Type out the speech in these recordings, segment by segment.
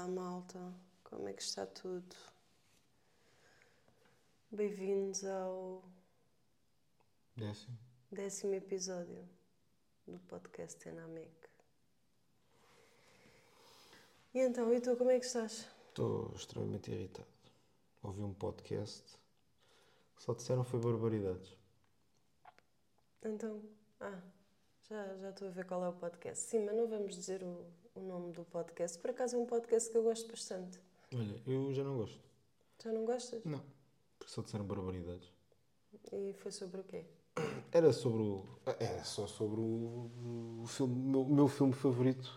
Olá, malta. Como é que está tudo? Bem-vindos ao Décimo. décimo episódio do podcast Enamec. E então, e tu, como é que estás? Estou extremamente irritado. Ouvi um podcast que só disseram foi barbaridades. Então, ah, já, já estou a ver qual é o podcast. Sim, mas não vamos dizer o, o nome do podcast. Por acaso é um podcast que eu gosto bastante. Olha, eu já não gosto. Já não gostas? Não. Porque só disseram barbaridades. E foi sobre o quê? Era sobre o. Era só sobre o, o filme, meu, meu filme favorito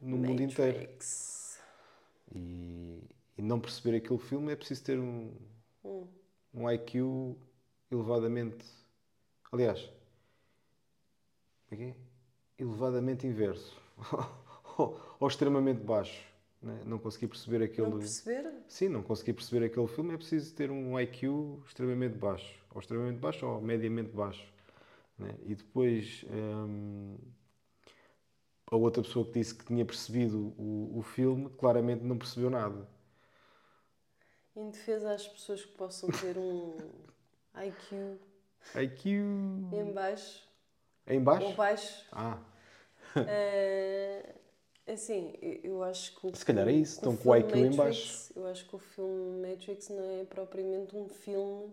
no mundo inteiro. Matrix. E, e não perceber aquele filme é preciso ter um, Hum. um IQ elevadamente. Aliás, como é é? elevadamente inverso. ou extremamente baixo. né? Não consegui perceber aquele. Não perceber? Sim, não consegui perceber aquele filme, é preciso ter um IQ extremamente baixo. Ou extremamente baixo ou mediamente baixo. né? E depois hum, a outra pessoa que disse que tinha percebido o, o filme claramente não percebeu nada. Em defesa às pessoas que possam ter um IQ IQ em baixo em ou baixo? baixo. Ah, Eh, assim, eu- acho que o Se calhar é isso, estão com o IQ em Matrix- baixo. Eu acho que o filme Matrix não é propriamente um filme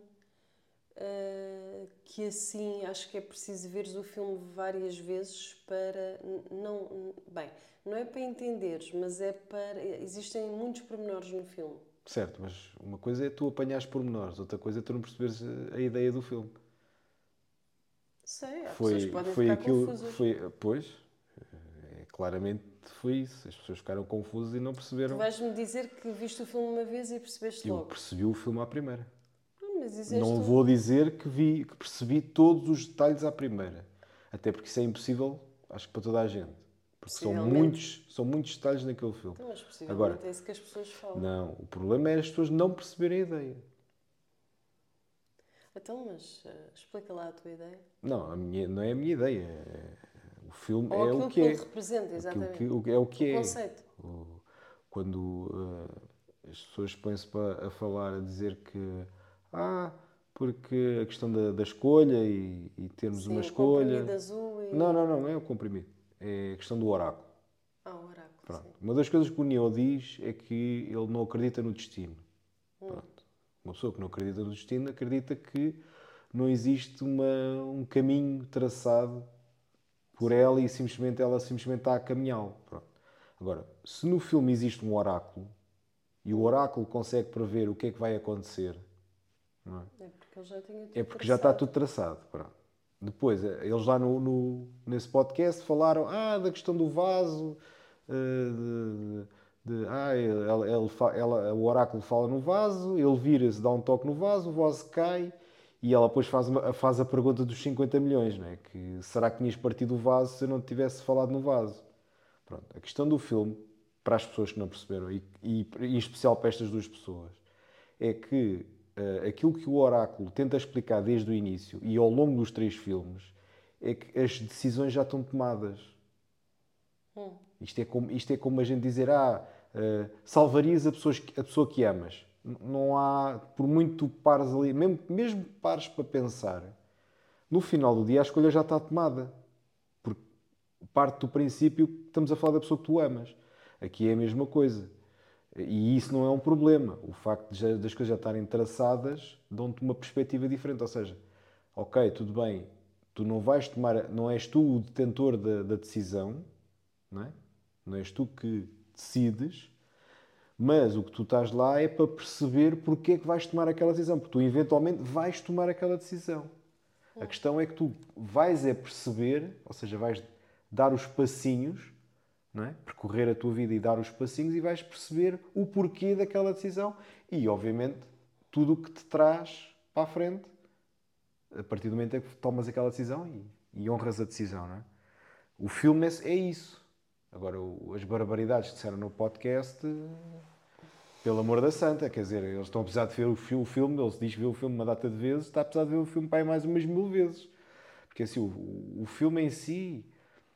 eh, que assim acho que é preciso veres o filme várias vezes para não bem não é para entenderes mas é para existem muitos pormenores no filme certo, mas uma coisa é tu apanhares pormenores, outra coisa é tu não perceberes a ideia do filme. sei há Foi, pessoas que podem foi ficar aquilo. confusas Foi, pois, é, claramente foi isso. As pessoas ficaram confusas e não tu perceberam. vais-me dizer que viste o filme uma vez e percebeste Eu logo percebi o filme à primeira. Não, dizeste Não tu- vou dizer que vi, que percebi todos os detalhes à primeira. Até porque isso é impossível, acho que para toda a gente. Porque são muitos, são muitos detalhes naquele filme. Então, mas possivelmente Agora- é isso que as pessoas falam. Não, o problema é as pessoas não perceberem a ideia. Então, mas eh, explica lá a tua ideia. Não, a minha, não é a minha ideia. É- O filme Ou é o que que é. representa, exatamente. que, é o que o é. conceito. Quando eh, as pessoas põem-se a falar, a dizer que ah, porque a questão da, da escolha e, e termos Sim, uma escolha. e... Não, não, não, não é o comprimido. É a questão do oráculo. Ah, o oráculo, Pronto. sim. Uma das coisas que o Neo diz é que ele não acredita no destino. Hum. Pronto. Uma pessoa que não acredita no destino acredita que não existe uma, um caminho traçado por ela e simplesmente ela simplesmente está a caminhá-lo. Pronto. Agora, se no filme existe um oráculo e o oráculo consegue prever o que é que vai acontecer, é? É porque já tinha tudo É porque já está tudo traçado. Pronto. Depois, eh, eles lá no, no- nesse podcast falaram ah, da questão do vaso, eh, de, de- ah, ele, ele ela- o oráculo fala no vaso, ele vira-se, dá um toque no vaso, o vaso cai e ela depois faz, uma- faz a pergunta dos 50 milhões, não é? Que será que tinhas partido o vaso se eu não tivesse falado no vaso? Pronto. A questão do filme, para as pessoas que não perceberam, e, e em especial para estas duas pessoas, é que eh, aquilo que o oráculo tenta explicar desde o início e ao longo dos três filmes é que as decisões já estão tomadas. Hum. Isto é como, isto é como a gente dizer, ah, eh, salvarias a, pessoas, a pessoa que amas. Não há, por muito pares ali, mesmo, mesmo pares para pensar, no final do dia a escolha já está tomada. Porque parte do princípio que estamos a falar da pessoa que tu amas. Aqui é a mesma coisa. E isso não é um problema. O facto de já- das coisas já estarem traçadas dão-te uma perspectiva diferente. Ou seja, ok, tudo bem, tu não vais tomar, não és tu o detentor da, da decisão, não é? Não és tu que decides, mas o que tu estás lá é para perceber porque é que vais tomar aquela decisão, porque tu eventualmente vais tomar aquela decisão. A questão é que tu vais é perceber, ou seja, vais dar os passinhos, não é? percorrer a tua vida e dar os passinhos e vais perceber o porquê daquela decisão e, obviamente, tudo o que te traz para a frente a partir do momento em que tomas aquela decisão e, e honras a decisão. Não é? O filme é, é isso. Agora, as barbaridades que disseram no podcast, pelo amor da santa, quer dizer, eles estão a precisar de ver o, fi- o filme, ele se diz que viu o filme uma data de vezes, está a precisar de ver o filme para mais umas mil vezes. Porque assim, o, o filme em si,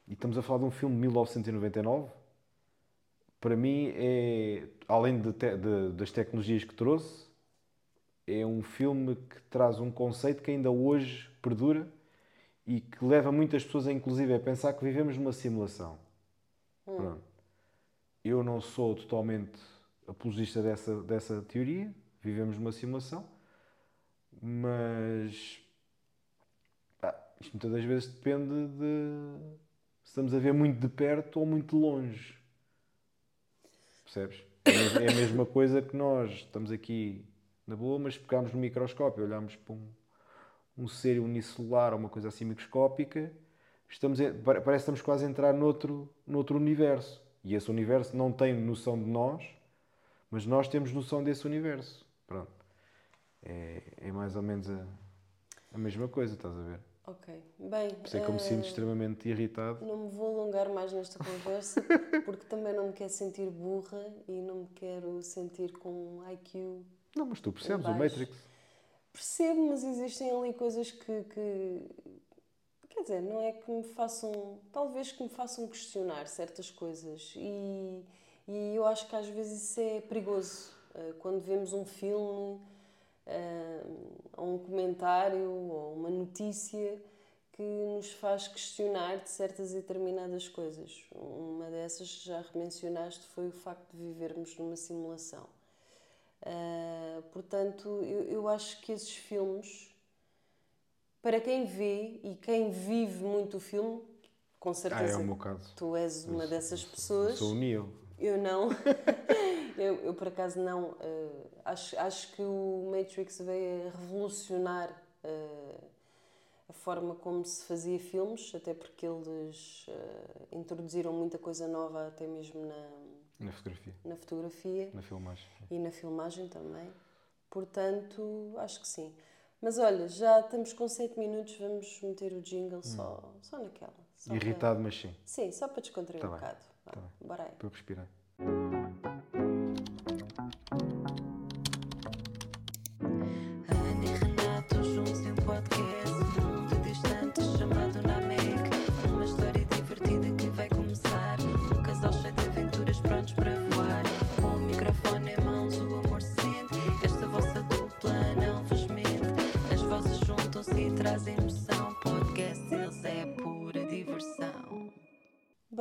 e estamos a falar de um filme de 1999, para mim é, além de te- de- das tecnologias que trouxe, é um filme que traz um conceito que ainda hoje perdura e que leva muitas pessoas, inclusive, a pensar que vivemos numa simulação. Pronto. Eu não sou totalmente apologista dessa, dessa teoria, vivemos numa simulação, mas pá, isto muitas das vezes depende de se estamos a ver muito de perto ou muito de longe. Percebes? É é a mesma coisa que nós estamos aqui na boa, mas pegámos no microscópio, olhámos para um, um ser unicelular ou uma coisa assim microscópica, estamos a- parece que estamos quase a entrar noutro, noutro universo. E esse universo não tem noção de nós, mas nós temos noção desse universo. Pronto. É, é mais ou menos a, a mesma coisa, estás a ver? Ok. Bem. Por isso é que eu me eh, sinto extremamente irritado. Não me vou alongar mais nesta conversa, porque também não me quero sentir burra e não me quero sentir com um IQ. Não, mas tu percebes o. Matrix. Percebo, mas existem ali coisas que, que. Quer dizer, não é que me façam. Talvez que me façam questionar certas coisas. E, e eu acho que às vezes isso é perigoso. Eh, Quando vemos um filme, eh, ou um comentário, ou uma notícia que nos faz questionar de certas e determinadas coisas. Uma dessas, já mencionaste, foi o facto de vivermos numa simulação. Uh, portanto, eu, eu acho que esses filmes, para quem vê e quem vive muito o filme, com Ah, certeza é o meu caso. tu és uma Eu dessas pessoas. Sou o Neo. Eu não. eu, eu, por acaso, não. Uh, acho, acho que o Matrix veio a revolucionar uh, a forma como se fazia filmes, até porque eles uh, introduziram muita coisa nova, até mesmo na, Na fotografia, na fotografia na filmagem. e na filmagem também. Portanto, acho que sim. Mas olha, já estamos com 7 minutos, vamos meter o jingle só, só naquela. Só para- Irritado, mas sim, Sim, só para descontrair Tá um bem, bocado. Vá, tá Bora aí. para respirar.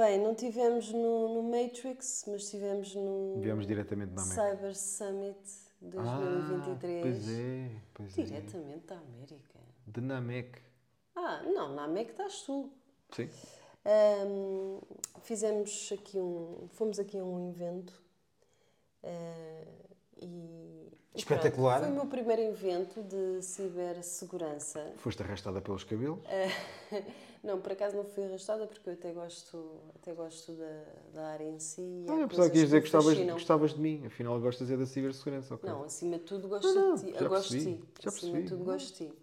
Bem, não tivemos no, no Matrix, mas tivemos no Viemos diretamente da América. Cyber Summit 2023. Ah, pois é, pois é. Diretamente da América. De Namek. Ah, não, na América estás tu. Sim. Ahm, fizemos aqui um. Fomos aqui a um evento. ah, e. e Espetacular. pronto, foi o meu primeiro evento de cibersegurança. Foste arrastada pelos cabelos. Não, por acaso não fui arrastada porque eu até gosto, até gosto da, da área em si. Ah, pensava que ias dizer que gostavas, gostavas de mim. Afinal, gostas é da cibersegurança, ok? Não, acima de tudo gosto Não, não, de ti. já gosto de ti. já acima percebi. de tudo gosto de ti.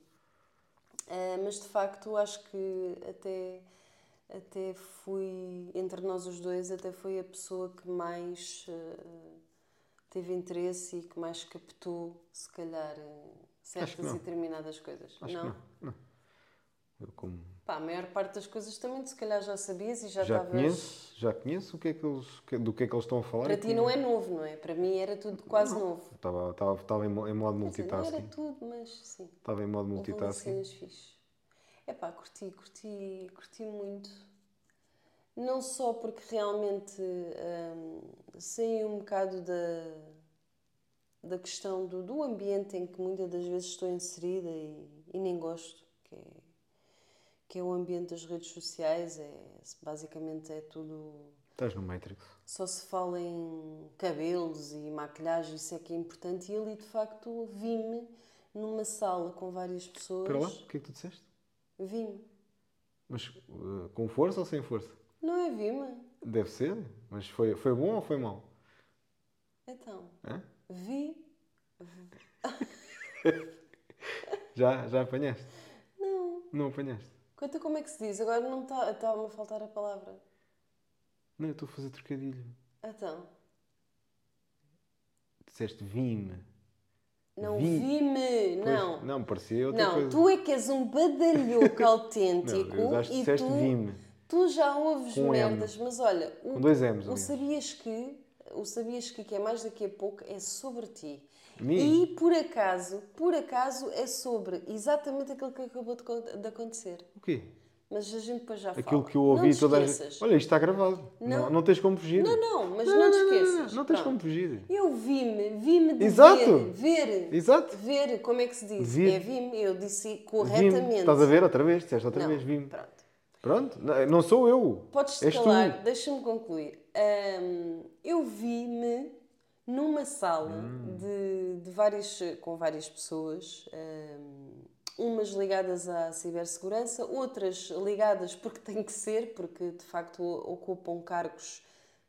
Ah, mas de facto acho que até, até fui, entre nós os dois, até foi a pessoa que mais ah, teve interesse e que mais captou, se calhar, ah, certas e determinadas coisas. Acho não? que não. não. Eu como Pá, a maior parte das coisas também se calhar já sabias e já já estavas... conheço, já conheço o que é que eles, do que é que eles estão a falar. Para ti não é novo, não é? Para mim era tudo quase novo. Estava, estava, estava em, mo- em modo dizer, não era multitasking. tudo, mas sim. Estava em modo Houve multitasking. cenas fixe. Epá, curti, curti, curti muito. Não só porque realmente hum, saí um bocado da, da questão do, do ambiente em que muitas das vezes estou inserida e, e nem gosto, que é, que é o ambiente das redes sociais, é, basicamente é tudo Estás no Matrix. só se fala em cabelos e maquilhagem, isso é que é importante. E ali, de facto, vi-me numa sala com várias pessoas. Espera lá, o que é que tu disseste? Vi-me. Mas uh, com força ou sem força? Não é vi-me? Deve ser, mas foi, foi bom ou foi mau? Então, Hã? vi. Já, já apanhaste? Não. Não apanhaste? Conta como é que se diz. Agora não está está-me a faltar a palavra. Não, eu estou a fazer trocadilho. Então, Disseste vim-me. não Vi. vi-me. Pois, Não. Não, parecia outra Não, coisa. tu é que és um badalhoco autêntico Não, eu acho que e disseste tu, vim-me. tu já ouves Com M. merdas, mas olha, o, Com dois M's, o aliás. sabias que o Sabias que, que é mais daqui a pouco é sobre ti. Mim? E por acaso, por acaso é sobre exatamente aquilo que acabou de, de acontecer. O quê? Mas a gente depois já fala. Aquilo que eu Não ouvi toda a gente. Olha, isto está gravado. Não, Não. não tens como fugir. Não, não, mas não, te esqueças. Não, tens Pronto. como fugir. Eu vi-me, vi-me de Exato. ver, ver, Exato. ver, como é que se diz? Vi. É vi-me, eu disse corretamente. Estás a ver outra vez? Disseste outra Não, vez, vim. pronto. Pronto, não não sou eu. Podes És te tu. calar, deixa-me concluir. Eu vi-me numa sala Hum. de, de várias, com várias pessoas, ahm, umas ligadas à cibersegurança, outras ligadas porque tem que ser, porque de facto ocupam cargos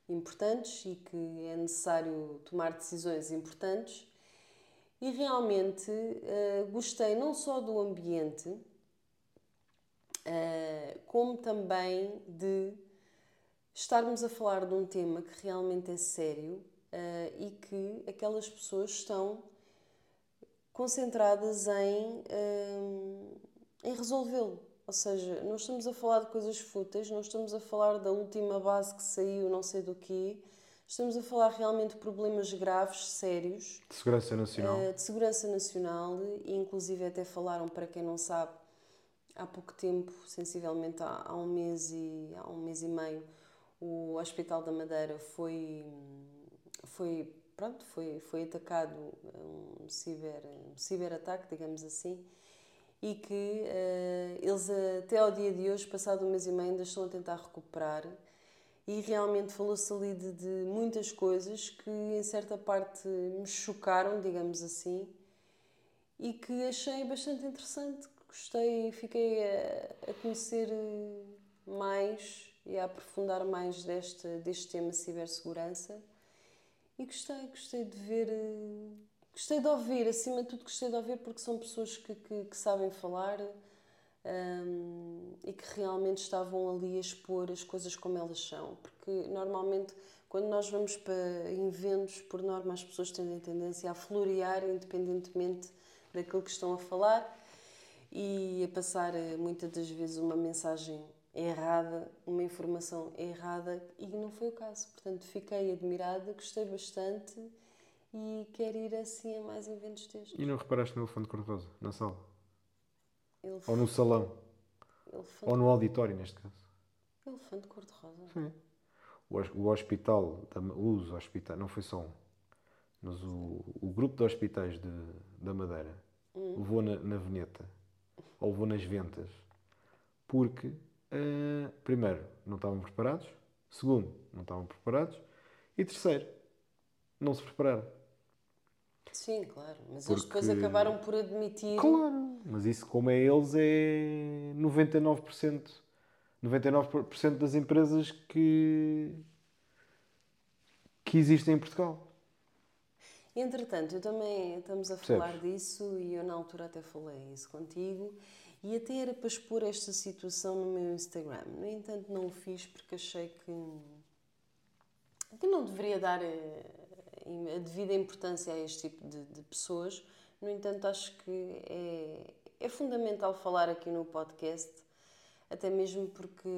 importantes e que é necessário tomar decisões importantes. E realmente ah, gostei não só do ambiente, Uh, como também de estarmos a falar de um tema que realmente é sério uh, e que aquelas pessoas estão concentradas em, um, em resolvê-lo. Ou seja, não estamos a falar de coisas fúteis, não estamos a falar da última base que saiu, não sei do quê. Estamos a falar realmente de problemas graves, sérios, De Segurança Nacional. eh, de segurança nacional e inclusive até falaram, para quem não sabe, há pouco tempo, sensivelmente há, há um mês e há um mês e meio, o Hospital da Madeira foi foi pronto foi foi atacado um ciber um ciberataque digamos assim e que eh, eles até ao dia de hoje passado um mês e meio ainda estão a tentar recuperar e realmente falou-se ali de, de muitas coisas que em certa parte me chocaram digamos assim e que achei bastante interessante. Gostei, fiquei a, a conhecer eh, mais e a aprofundar mais deste, deste tema cibersegurança e gostei, gostei de ver, eh, gostei de ouvir, acima de tudo gostei de ouvir porque são pessoas que, que, que sabem falar hum, e que realmente estavam ali a expor as coisas como elas são, porque normalmente quando nós vamos para eventos, por norma as pessoas têm tendência a florear independentemente daquilo que estão a falar e a passar eh, muitas das vezes uma mensagem errada, uma informação errada e não foi o caso. Portanto, fiquei admirada, gostei bastante e quero ir assim a mais eventos destes. E não reparaste no elefante cor-de-rosa? Na sala? Elef- Ou no salão? elefante, Ou no auditório, neste caso? elefante cor-de-rosa. Sim. O, hos- o hospital, os hospitais, não foi só um, mas o, o grupo de hospitais de, da Madeira levou na, na veneta, ou levou nas ventas, porque, eh, primeiro, não estavam preparados, segundo, não estavam preparados, e terceiro, não se prepararam. Sim, claro. Mas eles depois Porque- acabaram por admitir. Claro, mas isso, como é eles, é 99%. 99% das empresas que, que existem em Portugal. Entretanto, eu também estamos a Percebes? falar disso e eu na altura até falei isso contigo e até era para expor esta situação no meu Instagram. No entanto, não o fiz porque achei que, que não deveria dar eh, a devida importância a este tipo de, de pessoas. No entanto, acho que é, é fundamental falar aqui no podcast, até mesmo porque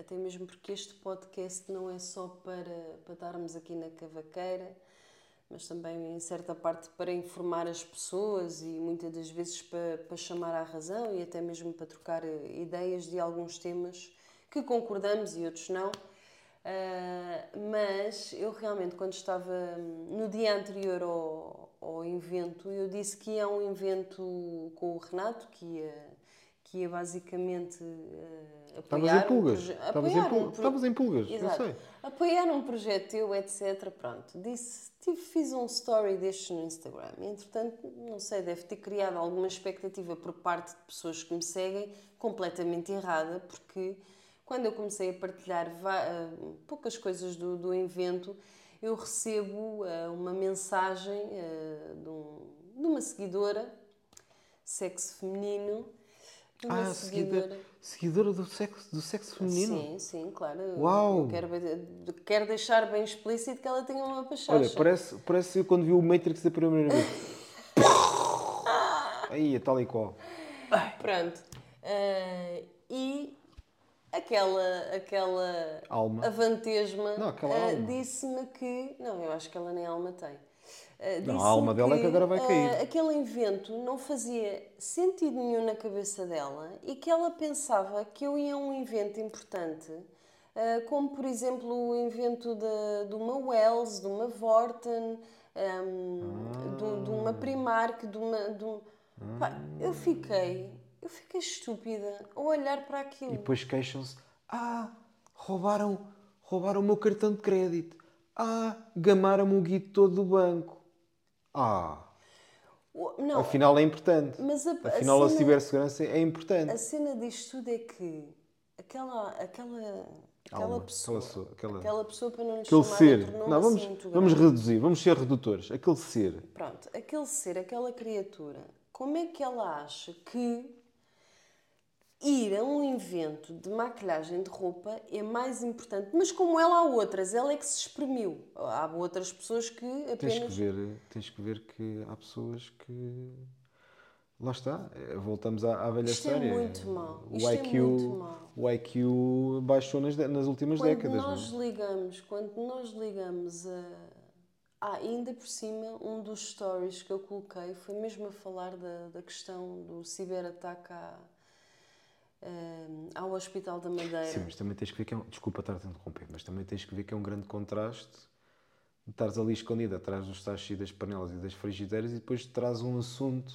até mesmo porque este podcast não é só para, para estarmos aqui na cavaqueira, mas também em certa parte para informar as pessoas e muitas das vezes para, para chamar à razão e até mesmo para trocar eh, ideias de alguns temas que concordamos e outros não. Ah, mas eu realmente, quando estava hum, no dia anterior ao, ao evento, eu disse que ia a um evento com o Renato, que ia, que ia basicamente Estavas apoiar em pulgas. um Estavas em apoiar um Estavas em pulgas, eu Exato. sei. Apoiar um projeto teu, etc. Pronto, disse, tive, fiz um story destes no Instagram. Entretanto, não sei, deve ter criado alguma expectativa por parte de pessoas que me seguem completamente errada, porque quando eu comecei a partilhar ah, poucas coisas do, do evento, eu recebo ah, uma mensagem de, um- de uma seguidora, sexo feminino, uma Ah, seguidora, seguidora do, sexo, do sexo feminino. Sim, sim, claro. Uau! Eu quero, quero deixar bem explícito que ela tenha uma pachacha. Olha, parece, parece quando vi o Matrix da primeira vez. Aí, é tal e qual. Pronto. Ah, e Aquela, aquela Alma. avantesma Não, aquela alma. disse-me que. Não, eu acho que ela nem alma tem. Ah, Não, a alma dela é que agora vai ah, cair. aquele invento não fazia sentido nenhum na cabeça dela e que ela pensava que eu ia a um evento importante, ah, como por exemplo o invento de, de uma Wells, de uma Vorten, ahm, de, de uma Primark, de uma. De um... Pá, eu fiquei. Eu fiquei estúpida a olhar para aquilo. E depois queixam-se: Ah, roubaram, roubaram o meu cartão de crédito. Ah, gamaram-me o guito todo do banco. Ah, O- Não, afinal é importante. mas a, Afinal, a, cena- cibersegurança é importante. A cena disto tudo é que aquela, aquela, aquela Alma, pessoa, aquela pessoa, aquela- pessoa para não lhe Aquele chamar ser. Não, vamos, assim vamos reduzir, vamos ser redutores. Aquele ser. Pronto, aquele ser, aquela criatura, como é que ela acha que ir a um evento de maquilhagem de roupa é mais importante? Mas como ela há outras, ela é que se exprimiu. Há outras pessoas que Tens que apenas... ver, tens que ver que há pessoas que. Lá está, voltamos à, à velha Isto é história. muito mau, O isto é IQ, muito mau. o IQ baixou nas, nas últimas Quando décadas. não é? nós ligamos, quando nós ligamos a. Ah, ainda por cima, um dos stories que eu coloquei foi mesmo a falar da, da questão do ciberataque à, ah, ao Hospital da Madeira. Sim, mas também tens que ver que é um, desculpa estar-te a interromper, mas também tens que ver que é um grande contraste de estares ali escondido atrás dos tachos e das panelas e das frigideiras e depois traz um assunto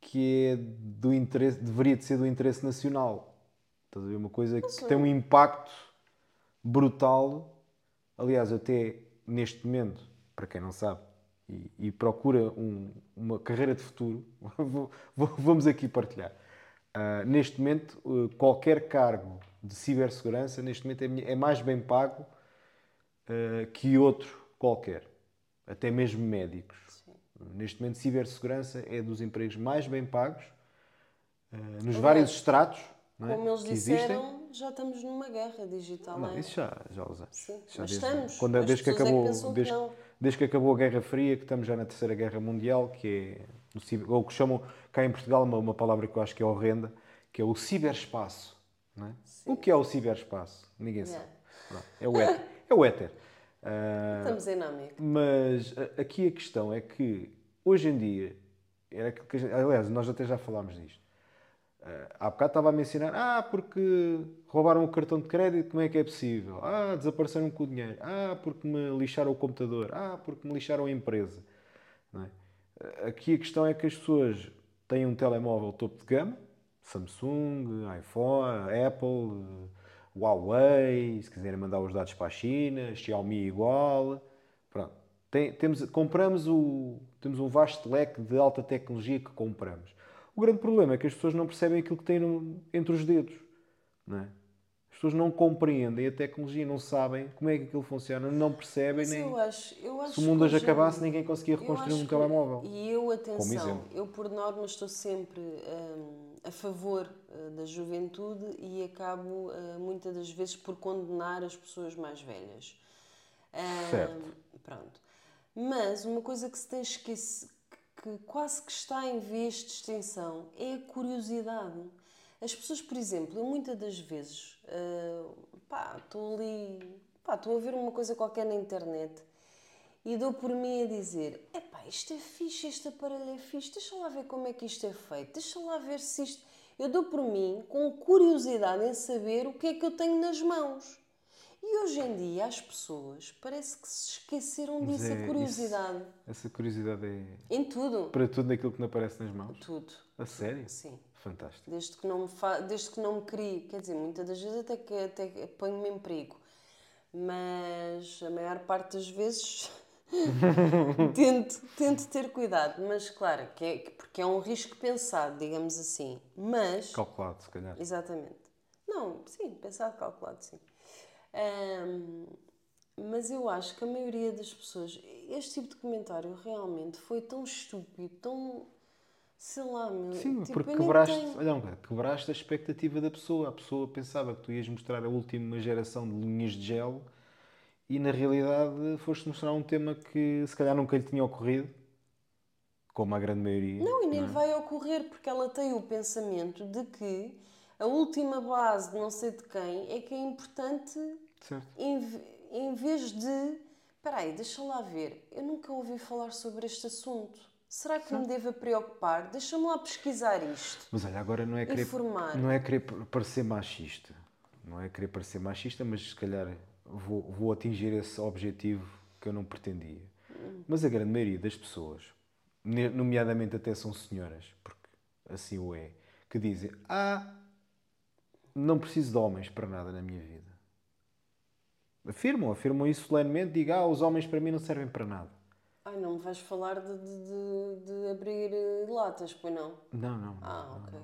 que é do interesse, deveria de ser do interesse nacional. Estás a ver? Uma coisa que tem um impacto brutal. Aliás, até neste momento, para quem não sabe, e, e procura um- uma carreira de futuro, vou- vou- vamos aqui partilhar. Ah, neste momento, uh, qualquer cargo de cibersegurança, neste momento, é, é mais bem pago uh, que outro qualquer, até mesmo médicos. Neste momento, cibersegurança é dos empregos mais bem pagos, uh, nos vários estratos não é, Como eles que existem. disseram, já estamos numa guerra digital. Não, é? isso já, já anos. Sim, Já mas desde, estamos. Quando, desde, que pessoas é que acabou, que desde, não. desde que acabou a Guerra Fria, que estamos já na Terceira Guerra Mundial, que é o ou que chamam cá em Portugal uma, uma palavra que eu acho que é horrenda, que é o ciberespaço. É? O que é o ciberespaço? Ninguém sabe. Yeah. Pronto, É o éter. É o éter. Ah, Estamos em Nâmica. mas a- aqui a questão é que hoje em dia, era que aliás, nós até já falámos disto. Ah, há bocado estava a mencionar, ah, porque roubaram o cartão de crédito, como é que é possível? Ah, desapareceram com o dinheiro. Ah, porque me lixaram o computador. Ah, porque me lixaram a empresa. É? Aqui a questão é que as pessoas têm um telemóvel topo de gama, Samsung, iPhone, Apple, Huawei, se quiserem mandar os dados para a China, Xiaomi igual. Pronto. Tem- temos, compramos o, temos um vasto leque de alta tecnologia que compramos. O grande problema é que as pessoas não percebem aquilo que têm no- entre os dedos. Não é? As pessoas não compreendem a tecnologia, não sabem como é que aquilo funciona, não percebem Mas nem. eu acho, eu acho Se o mundo hoje acabasse, ninguém conseguia reconstruir um que- telemóvel. E eu, atenção, eu por norma estou sempre hum, a favor uh, da juventude e acabo uh, muitas das vezes por condenar as pessoas mais velhas. Hum, Certo. Pronto. Mas uma coisa que se tem esquecido, que quase que está em vias de extinção, é a curiosidade. As pessoas, por exemplo, eu muitas das vezes, uh, pá, estou ali, pá, estou a ver uma coisa qualquer na internet e dou por mim a dizer: epá, isto é fixe, este aparelho é fixe, deixa lá ver como é que isto é feito, deixa lá ver se isto. Eu dou por mim com curiosidade em saber o que é que eu tenho nas mãos. E hoje em dia as pessoas parece que se esqueceram Mas disso, é a curiosidade. Essa curiosidade é Em tudo. para tudo naquilo que não aparece nas mãos. Tudo. A sério? Sim. Fantástico. Desde que não me, fa... Desde que não me crie, quer dizer, muitas das vezes até que até que ponho-me em perigo. Mas a maior parte das vezes tento, tento ter cuidado. Mas claro, que é, que- porque é um risco pensado, digamos assim. Mas. Calculado, se calhar. Exatamente. Não, sim, pensado, calculado, sim. Ahm, mas eu acho que a maioria das pessoas, este tipo de comentário realmente foi tão estúpido, tão. Sei lá, meu. Sim, tipo, porque quebraste, tenho- olha, não, quebraste a expectativa da pessoa. A pessoa pensava que tu ias mostrar a última geração de linhas de gel e na realidade foste mostrar um tema que se calhar nunca lhe tinha ocorrido, como a grande maioria. Não, e nem é? vai ocorrer, porque ela tem o pensamento de que a última base de não sei de quem é que é importante Certo. em, em vez de. Espera aí, deixa lá ver. Eu nunca ouvi falar sobre este assunto. Será que me devo preocupar? Deixa-me lá pesquisar isto. Mas olha, agora não é querer, Informar. não é querer parecer machista. Não é querer parecer machista, mas se calhar vou, vou atingir esse objetivo que eu não pretendia. Mas a grande maioria das pessoas, nomeadamente até são senhoras, porque assim o é, que dizem: Ah, não preciso de homens para nada na minha vida. Afirmam, afirmam isso solenemente, digam: Ah, os homens para mim não servem para nada. Ai, não me vais falar de, de, de- abrir eh, latas, pois não? Não, não. não. Ah, ok.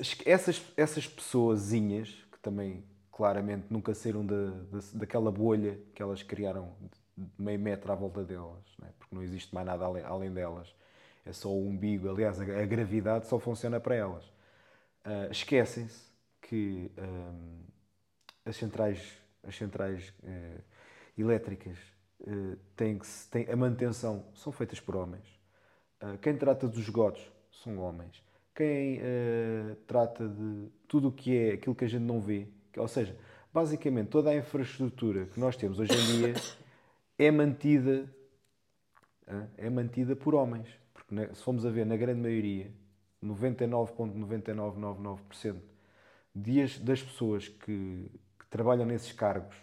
As- Essas, essas pessoazinhas, que também claramente nunca saíram da, da- daquela bolha que elas criaram de meio metro à volta delas, não é? porque não existe mais nada além, além delas, é só o umbigo. Aliás, a, a gravidade só funciona para elas. Ah, Esquecem-se que ahm, as centrais, as centrais eh, elétricas eh, têm que têm, a manutenção são feitas por homens. Uh, quem trata dos esgotos são homens. Quem uh, trata de tudo o que é aquilo que a gente não vê, ou seja, basicamente toda a infraestrutura que nós temos hoje em dia é mantida, é mantida por homens. Porque se formos a ver, na grande maioria, 99,9999% dias das pessoas que, que trabalham nesses cargos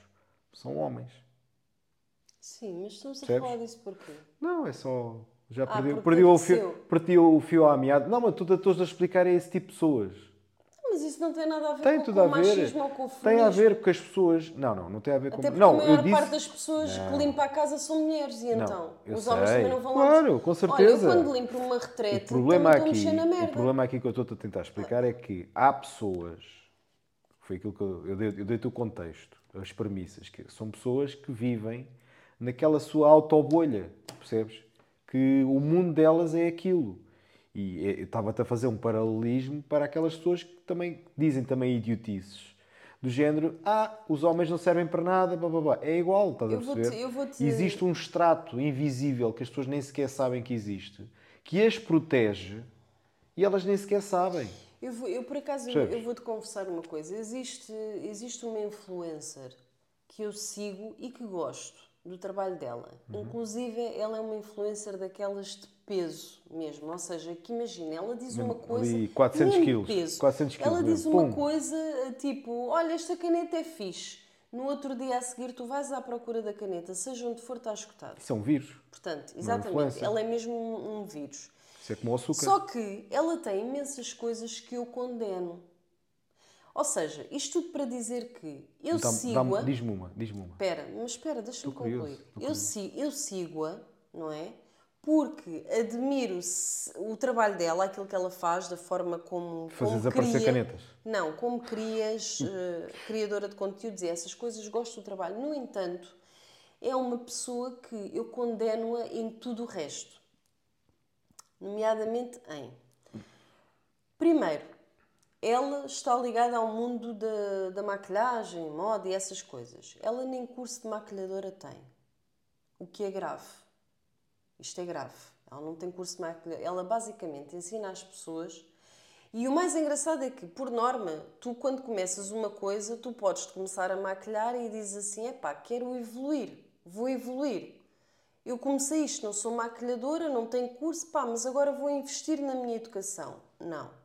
são homens. Sim, mas estamos a Percebes? falar disso porquê? Não, é só. Já Ah, perdi, porque perdi, o fio, aconteceu. perdi o fio à meada. Não, mas tu estás a explicar a esse tipo de pessoas. Mas isso não tem nada a ver Tem com, tudo com a o ver. machismo ou com o Tem a feminismo. ver porque as pessoas. Não, não, não tem a ver com. Até porque não, a maior eu disse. parte das pessoas que limpa a casa são mulheres, e então? eu Os homens sei. também não vão lá. Claro, com Olha, certeza. eu quando limpo uma O retrete, problema, também aqui, estou a mexer na o merda. problema aqui que eu estou a tentar explicar é que há pessoas. Foi aquilo que eu, eu dei, eu dei-te o contexto, as premissas, que são pessoas que vivem naquela sua autobolha, percebes? Que o mundo delas é aquilo. E é- eu estava-te a fazer um paralelismo para aquelas pessoas que também dizem também idiotices. Do género, ah, os homens não servem para nada, blá, blá, blá. É igual, estás a Eu vou-te- perceber? eu vou-te- Existe um extrato invisível que as pessoas nem sequer sabem que existe, que as protege e elas nem sequer sabem. Eu, vou- eu, por acaso, Percebes? eu vou-te confessar uma coisa. Existe, existe uma influencer que eu sigo e que gosto do trabalho dela. Uhum. Inclusive, ela é uma influencer daquelas de peso mesmo. Ou seja, que imagina, ela diz uma coisa... ali 400 mesmo quilos, Peso. 400 quilos Ela diz mesmo, uma pum. coisa tipo, olha, esta caneta é fixe. No outro dia a seguir, tu vais à procura da caneta, seja onde for, está escutado. Isso é um vírus. Portanto, exatamente, ela é mesmo um, um vírus. Isso é como o açúcar. Só que ela tem imensas coisas que eu condeno. Ou seja, isto tudo para dizer que eu Dá-me- sigo-a. Diz-me uma, diz-me uma. Espera, mas espera, deixa-me concluir. Eu, si- eu sigo-a, não é? Porque admiro o trabalho dela, aquilo que ela faz, da forma como. Fazes como aparecer cria- canetas. Não, como crias, eh, criadora de conteúdos e essas coisas, gosto do trabalho. No entanto, é uma pessoa que eu condeno-a em tudo o resto. Nomeadamente em. Primeiro, ela está ligada ao mundo da, da maquilhagem, moda e essas coisas. Ela nem curso de maquilhadora tem. O que é grave. Isto é grave. Ela não tem curso de maquilhadora. Ela basicamente ensina às pessoas. E o mais engraçado é que, por norma, tu quando começas uma coisa, tu podes começar a maquilhar e dizes assim: epá, quero evoluir, vou evoluir. Eu comecei isto, não sou maquilhadora, não tenho curso, pá, mas agora vou investir na minha educação. Não.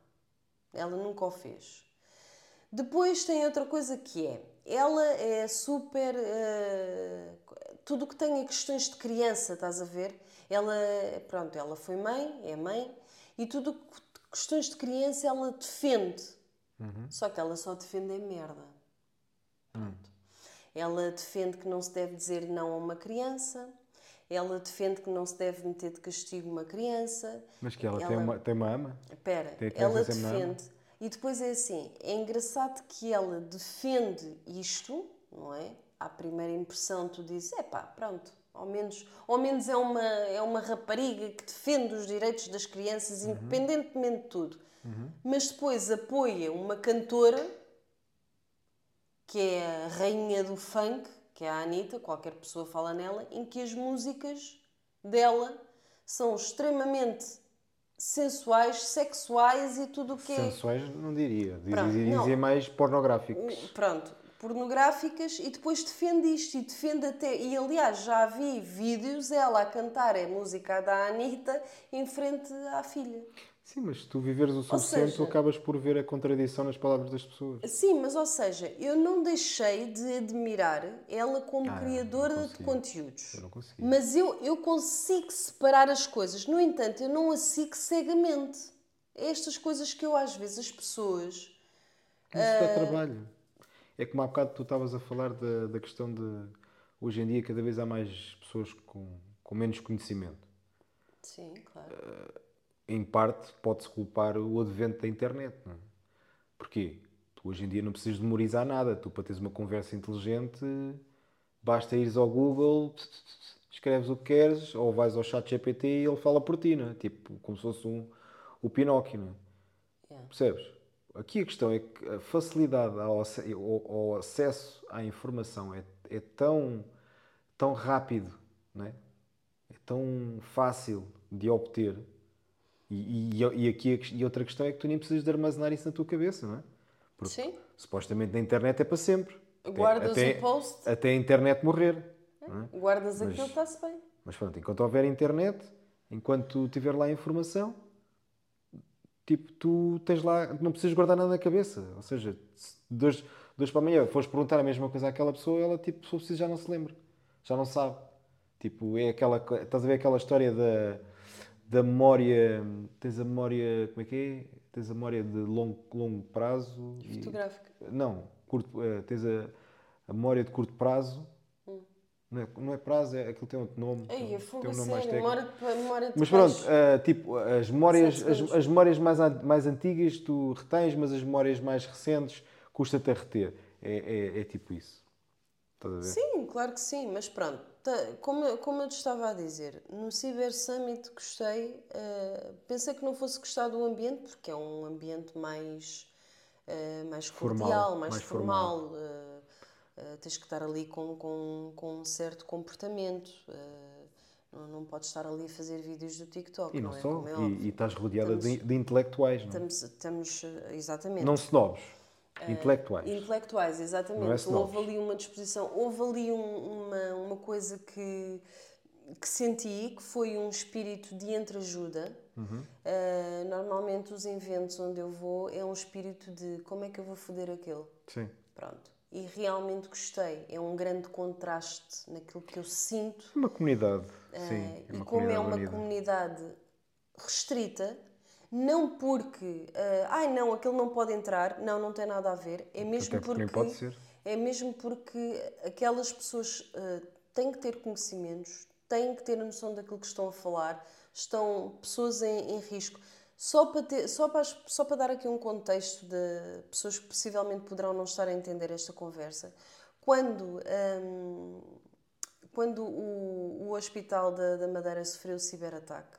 Ela nunca o fez. Depois tem outra coisa que é, ela é super. eh, tudo o que tem a questões de criança, estás a ver? Ela, pronto, ela foi mãe, é mãe, e tudo que questões de criança ela defende. Só que ela só defende é merda. Pronto. Ela defende que não se deve dizer não a uma criança. Ela defende que não se deve meter de castigo uma criança. Mas que ela, Tem, Ela- uma, tem uma ama. Espera, Tem ela defende. E depois é assim: é engraçado que ela defende isto, não é? À primeira impressão, tu dizes: é pá, pronto, ao menos, ao menos é, uma, é uma rapariga que defende os direitos das crianças, Uhum. independentemente de tudo. Mas depois apoia uma cantora que é a rainha do funk, que é a Anitta, qualquer pessoa fala nela, em que as músicas dela são extremamente sensuais, sexuais e tudo o que é. Sensuais não diria. Pronto, dizia não. mais pornográficos. Pronto, pornográficas e depois defende isto e defende até. E aliás, já vi vídeos ela a cantar a música da Anitta em frente à filha. Sim, mas se tu viveres o suficiente, seja- tu acabas por ver a contradição nas palavras das pessoas. Sim, mas ou seja, eu não deixei de admirar ela como Ah, criadora de conteúdos. Eu não consigo. Mas eu, eu consigo separar as coisas. No entanto, eu não a sigo cegamente. É estas coisas que eu às vezes as pessoas. Mas isso dá trabalho. É como há bocado tu estavas a falar da, da questão de hoje em dia cada vez há mais pessoas com, com menos conhecimento. Sim, claro. Em parte pode-se culpar o advento da internet. Não é? Porquê? Tu hoje em dia não precisas memorizar nada. Tu para teres uma conversa inteligente basta ires ao Google, escreves o que queres, ou vais ao chat GPT e ele fala por ti, não é? Tipo, como se fosse um, o Pinóquio, não é? Yeah. Percebes? Aqui a questão é que a facilidade ao, ao- ao acesso à informação é, é tão, tão rápido, não é? é tão fácil de obter. E, e, e aqui e outra questão é que tu nem precisas de armazenar isso na tua cabeça, não é? Porque Sim. supostamente na internet é para sempre. Guardas até, o post, Até a internet morrer. não é? guardas Mas- aquilo, está-se bem. Mas pronto, enquanto houver internet, enquanto tiver lá a informação, tipo, tu tens lá, não precisas guardar nada na cabeça. Ou seja, de hoje para amanhã fores perguntar a mesma coisa àquela pessoa, ela, tipo, se já não se lembra. Já não sabe. Tipo, é aquela, estás a ver aquela história da, da memória, tens a memória, como é que é? Tens a memória de longo, longo prazo. e- Fotográfica. não, curto, eh, tens a, a memória de curto prazo. Não, é, não é prazo, é aquilo tem outro nome. Ei, tem, fuga tem um nome mais técnico. memória de, memória Mas pronto, eh, tipo, as memórias, as, as memórias mais, mais antigas tu retens, mas as memórias mais recentes custa-te a reter. É, é, é tipo isso. Estás a ver? Sim, claro que sim, mas pronto. Tá- como, eu- como eu te estava a dizer, no Cyber Summit gostei, eh, pensei que não fosse gostar do ambiente, porque é um ambiente mais, eh, mais Formal, cordial, mais, mais formal. eh, eh, tens que estar ali com, com, com um certo comportamento. não, não podes estar ali a fazer vídeos do TikTok. E não é? só. É e, e estás rodeada de, Estamos- de intelectuais, não é? Estamos, estamos exatamente. Não snobs. Intelectuais. Intelectuais, exatamente. É houve ali uma disposição, houve ali um- uma, uma coisa que, que senti, que foi um espírito de entreajuda. Uhum. Ah, normalmente os eventos onde eu vou é um espírito de como é que eu vou foder aquele. Sim. Pronto. E realmente gostei. É um grande contraste naquilo que eu sinto. Uma comunidade. Ah, Sim. É e uma como é uma unida. comunidade restrita, não porque, ah, ai não, aquele não pode entrar, não, não tem nada a ver, é mesmo Até porque nem porque, pode ser. é mesmo porque aquelas pessoas ah, têm que ter conhecimentos, têm que ter a noção daquilo que estão a falar, estão pessoas em, em risco. Só para, ter, só, para, só para dar aqui um contexto de pessoas que possivelmente poderão não estar a entender esta conversa, quando hum, quando o, o hospital da, da Madeira sofreu o ciberataque,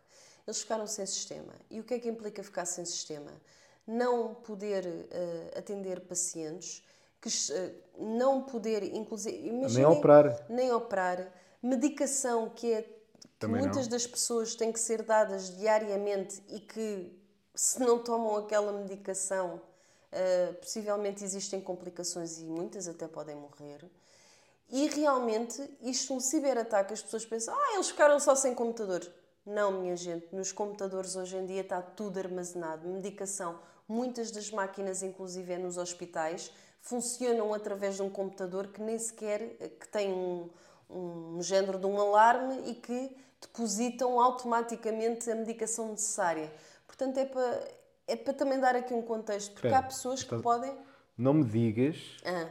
eles ficaram sem sistema. E o que é que implica ficar sem sistema? Não poder eh, atender pacientes, que, eh, não poder, inclusive, Nem imaginem- operar. nem operar, medicação que é que muitas não. das pessoas têm que ser dadas diariamente e que se não tomam aquela medicação, eh, possivelmente existem complicações e muitas até podem morrer. E realmente, isto um ciberataque, as pessoas pensam, ah, eles ficaram só sem computador. Não, minha gente, nos computadores hoje em dia está tudo armazenado, medicação. Muitas das máquinas, inclusive é nos hospitais, funcionam através de um computador que nem sequer, que tem um, um género de um alarme e que depositam automaticamente a medicação necessária. Portanto, é para, é para também dar aqui um contexto, porque Espera, há pessoas que estás- podem... Não me digas, Ah,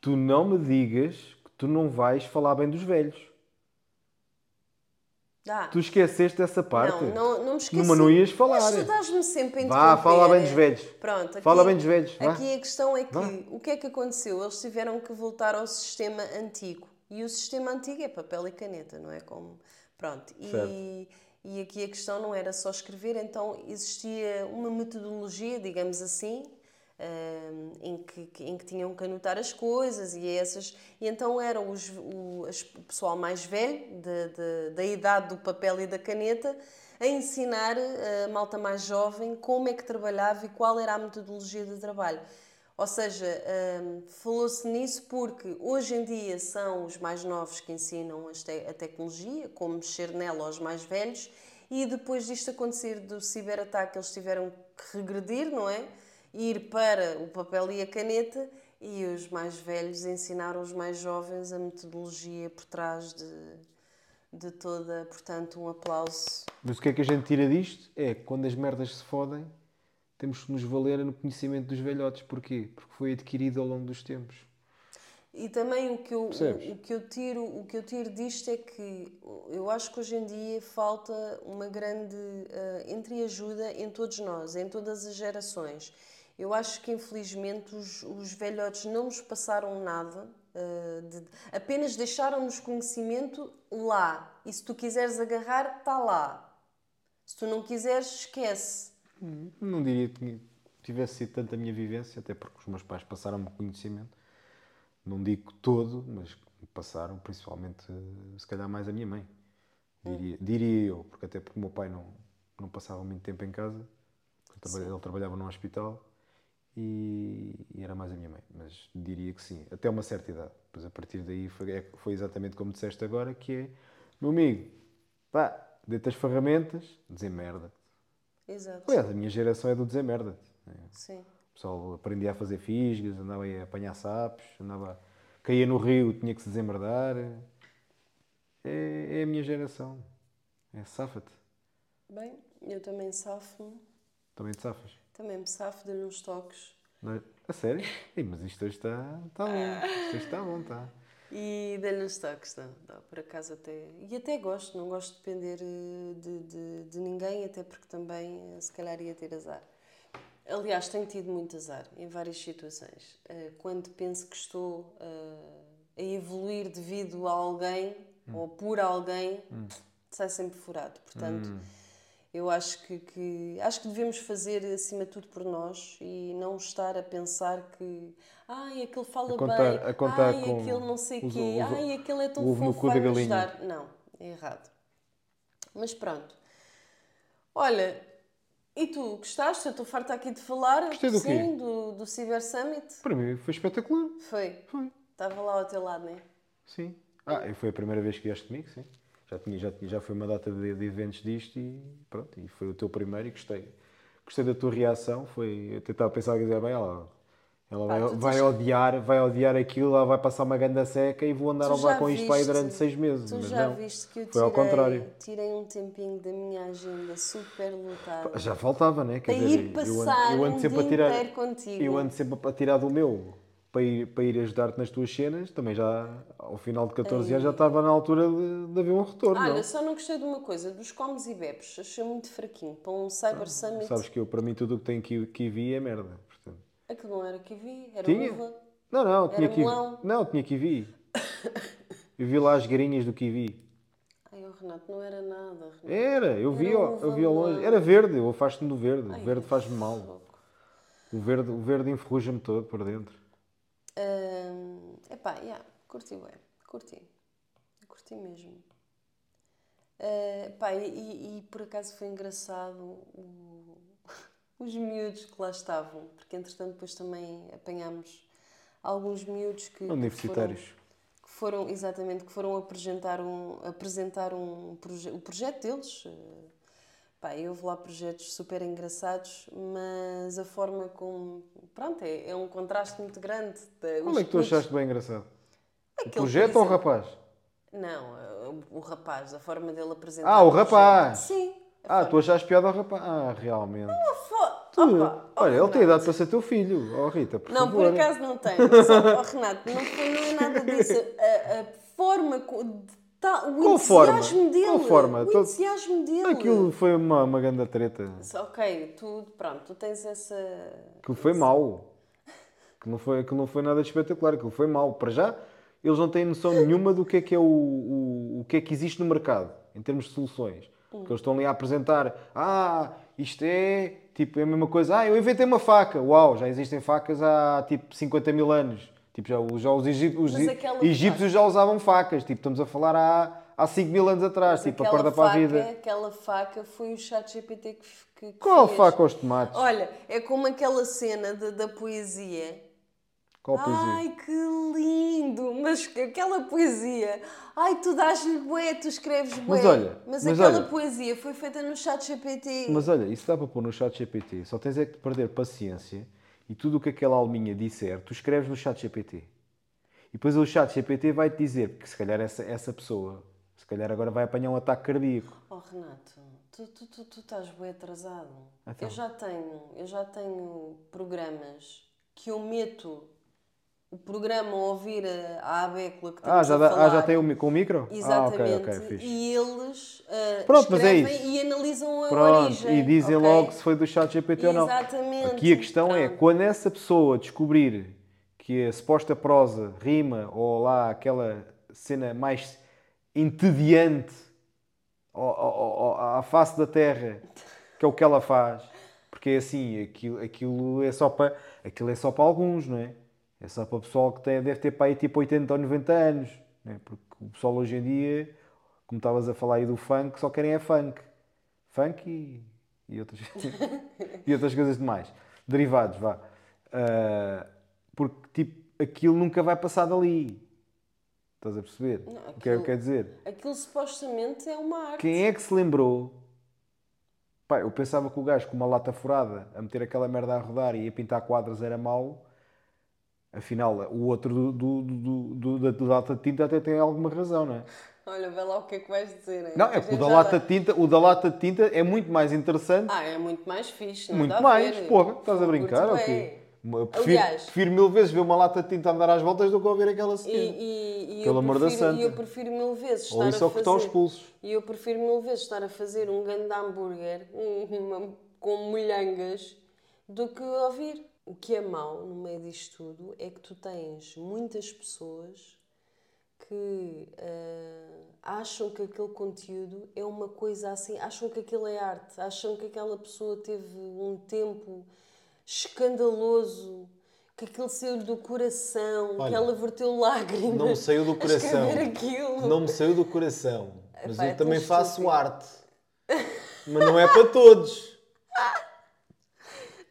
tu não me digas que tu não vais falar bem dos velhos. Dá. Tu esqueceste essa parte. Não, não, não me esqueci. Numa não ias falar. Mas tu estás-me sempre a Vá, interromper. fala bem dos velhos. Pronto, aqui, Fala bem dos velhos, vá. Aqui a questão é que Vá. o que é que aconteceu? Eles tiveram que voltar ao sistema antigo. E o sistema antigo é papel e caneta, não é? Como... Pronto. E, e aqui a questão não era só escrever, então existia uma metodologia, digamos assim, hum, em, que, em que tinham que anotar as coisas e essas. E então eram os, o, o pessoal mais velho, de- de- da idade do papel e da caneta, a ensinar a malta mais jovem como é que trabalhava e qual era a metodologia de trabalho. Ou seja, hum, falou-se nisso porque hoje em dia são os mais novos que ensinam a tecnologia, como mexer nela aos mais velhos, e depois disto acontecer do ciberataque, eles tiveram que regredir, não é? Ir para o papel e a caneta, e os mais velhos ensinaram os mais jovens a metodologia por trás de, de toda. Portanto, um aplauso. Mas o que é que a gente tira disto? É que quando as merdas se fodem, temos que nos valer no conhecimento dos velhotes. Porquê? Porque foi adquirido ao longo dos tempos. E também o que eu, o, o que eu tiro, o que eu tiro disto é que eu acho que hoje em dia falta uma grande eh, entreajuda em todos nós, em todas as gerações. Eu acho que infelizmente os, os velhotes não nos passaram nada, eh, de- apenas deixaram-nos conhecimento lá. E se tu quiseres agarrar, está lá. Se tu não quiseres, esquece. Não diria que tivesse sido tanta a minha vivência, até porque os meus pais passaram-me conhecimento. Não digo todo, mas passaram, principalmente, eh, se calhar mais a minha mãe. Diria, diria eu, porque até porque o meu pai não, não passava muito tempo em casa. Ele trabalhava num hospital e, e era mais a minha mãe. Mas diria que sim, até uma certa idade. Depois a partir daí foi, é- foi exatamente como disseste agora, que é, meu amigo, pá, deita as ferramentas, desemmerda. Exato. Aliás, a minha geração é do desemmerda. Sim. O pessoal aprendia a fazer fisgas, andava a apanhar sapos, andava... caía no rio, tinha que se desemmerdar. É, é a minha geração. É safa-te. Bem, eu também safo-me. Também te safas. Também me safo, dou-lhe uns toques. Não é? A sério? Ei, mas isto hoje está, está bom. Isto hoje está bom, está. E dei-lhe uns toques, não, não, por acaso até. E até gosto, não gosto de depender eh, de, de, de ninguém, até porque também eh, se calhar ia ter azar. Aliás, tenho tido muito azar em várias situações. Eh, Quando penso que estou eh, a evoluir devido a alguém ou por alguém, sai sempre furado. Portanto, eu acho que, que- acho que devemos fazer acima de tudo por nós e não estar a pensar que ai, aquele fala A contar- bem, a contar ai, com aquele não sei o quê, os- ai, aquele é tão fofo, galinha. ajudar. Não, é errado. Mas pronto. Olha, e tu, gostaste? Eu estou farta aqui de falar. Gostei do quê? Sim, do, do Cyber Summit. Para mim foi espetacular. Foi. Foi. Estava lá ao teu lado, não é? Sim. Ah, e foi a primeira vez que vieste comigo, sim. Já, tinha, já, tinha, já foi uma data de, de eventos disto e pronto. E foi o teu primeiro e gostei. Gostei da tua reação. Foi, eu tentava pensar que dizer, bem, ela, ela Pá, vai, odiar, vai odiar aquilo, ela vai passar uma ganda seca e vou andar a levar com isto aí durante seis meses. Tu mas já não. viste que eu Foi ao tirei, contrário. tirei um tempinho da minha agenda super lotada. Já faltava, né? Quer dizer, ir eu passar ando, eu ando um sempre a tirar. contigo. Eu ando sempre a tirar do meu para ir, para ir ajudar-te nas tuas cenas. Também já, ao final de 14 anos, já estava na altura de, de haver um retorno. Olha, não? só não gostei de uma coisa, dos comes e bebes. Achei muito fraquinho. Para um Cyber Summit, Sabes que eu, para mim, tudo o que tem ki- kiwi é merda. Portanto. aquilo não era kiwi, era Tinha? uva. Não, não, tinha kiwi. melão? Não, tinha kiwi. Eu vi lá as garinhas do kiwi. Ai, oh, Renato, não era nada. Renato. Era, eu vi, Era ó, eu vi ao longe. Era verde, eu afasto-me do verde. Ai, o verde faz-me mal. O verde, o verde enferruja-me todo por dentro. Hum, epá, yeah, curti bem, curti, curti mesmo. Uh, pá, e, e- por acaso foi engraçado o- os miúdos que lá estavam, porque entretanto depois também apanhámos alguns miúdos que, que Universitários. foram, que foram exatamente que foram apresentar um, apresentar um o projeto deles. Uh, Pá, eu vou lá projetos super engraçados, mas a forma como. Pronto, é, é um contraste muito grande. de- os é que tu achaste bem engraçado? O projeto ou o rapaz? Não, o, o rapaz, a forma dele apresentar. Ah, o rapaz! Sim. Ah, tu achaste piada ao rapaz? Ah, realmente. Fo- Tu- Opa, olha, ele tem idade para ser teu filho. Oh, Rita, por Não, favor. por acaso não tem. Só, oh, Renato, não, foi, não é nada disso. A, a forma. de tal- o forma? entusiasmo dele. Forma? O Todo- entusiasmo dele. Aquilo foi uma, uma grande treta. Ok, tu, pronto, tu tens essa. Aquilo foi mau. Que não foi, que não foi nada de espetacular. Aquilo foi mau. Para já, eles não têm noção nenhuma do que é que é o, o, o que é que existe no mercado, em termos de soluções. Porque eles estão ali a apresentar, ah, isto é Tipo, é a mesma coisa. Ah, eu inventei uma faca. Uau, já existem facas há tipo 50 mil anos. Tipo, já, já os, aquela egípcios já usavam facas. Tipo, estamos a falar há, há 5 mil anos atrás. Tipo, acorda para a faca- vida. Aquela faca foi o chat GPT que, que, que Qual fez. faca aos tomates? Olha, é como aquela cena da- da poesia. Qual poesia? Ai, que lindo! Mas que- aquela poesia. Ai, tu dás-lhe bué, tu escreves bué. Mas olha, mas, mas aquela olha. poesia foi feita no chat GPT. Mas olha, isso dá para pôr no chat GPT. Só tens é que perder paciência e tudo o que aquela alminha disser, tu escreves no chat GPT. E depois o chat GPT vai-te dizer, porque se calhar essa, essa pessoa, se calhar agora vai apanhar um ataque cardíaco. Oh Renato, tu, tu, tu, tu estás bem atrasado. Então. Eu já tenho, eu já tenho programas que eu meto o programa a ouvir a, abécula que Ah, já, a falar. ah, já tem o com o micro? Exatamente. Ah, ok, ok, fixe. e eles ah, Pronto, mas é escrevem isso. e analisam a Pronto, origem. e dizem ok? logo se foi do chat GPT ou não. Exatamente. Aqui a questão é, Pronto. quando essa pessoa descobrir que a suposta prosa rima ou lá aquela cena mais entediante ao- ao- ao- à face da terra, que é o que ela faz, porque é assim, aquilo, aquilo, é só para, aquilo é só para alguns, não é? É só para o pessoal que tem, deve ter para aí tipo 80 ou 90 anos, não é? porque o pessoal hoje em dia, como estavas a falar aí do funk, só querem é funk. Funk e, e, outras, e outras coisas demais. Derivados, vá. Ah, porque tipo, aquilo nunca vai passar dali. Estás a perceber? Não, O que é que aquilo- quero dizer? Aquilo supostamente é uma arte. Quem é que se lembrou? Pá, eu pensava que o gajo com uma lata furada a meter aquela merda a rodar e a pintar quadros era mau. Afinal, o outro do, do, do, do- da, da lata de tinta até tem alguma razão, não é? Olha, vê lá o que é que vais dizer. hein? Não, é que o da lata de tinta, o da lata de tinta é muito mais interessante. Ah, é muito mais fixe. nada muito mais, ver. porra, estás a brincar? ok? Eu prefiro, Aliás- prefiro mil vezes ver uma lata de tinta andar às voltas do que ouvir aquela cena. e, e Pelo amor da santa. e eu prefiro mil vezes Ou estar isso é a o que está aos fazer. pulsos. E eu prefiro mil vezes estar a fazer um grande hambúrguer uma- com molhangas do que ouvir. O que é mau no meio disto tudo é que tu tens muitas pessoas que ah, acham que aquele conteúdo é uma coisa assim, acham que aquilo é arte, acham que aquela pessoa teve um tempo escandaloso, que aquilo saiu do coração, Olha, que ela verteu lágrimas. não me saiu do coração. Não me saiu do coração. Mas Epá, é eu também tão faço arte. Mas não é para todos.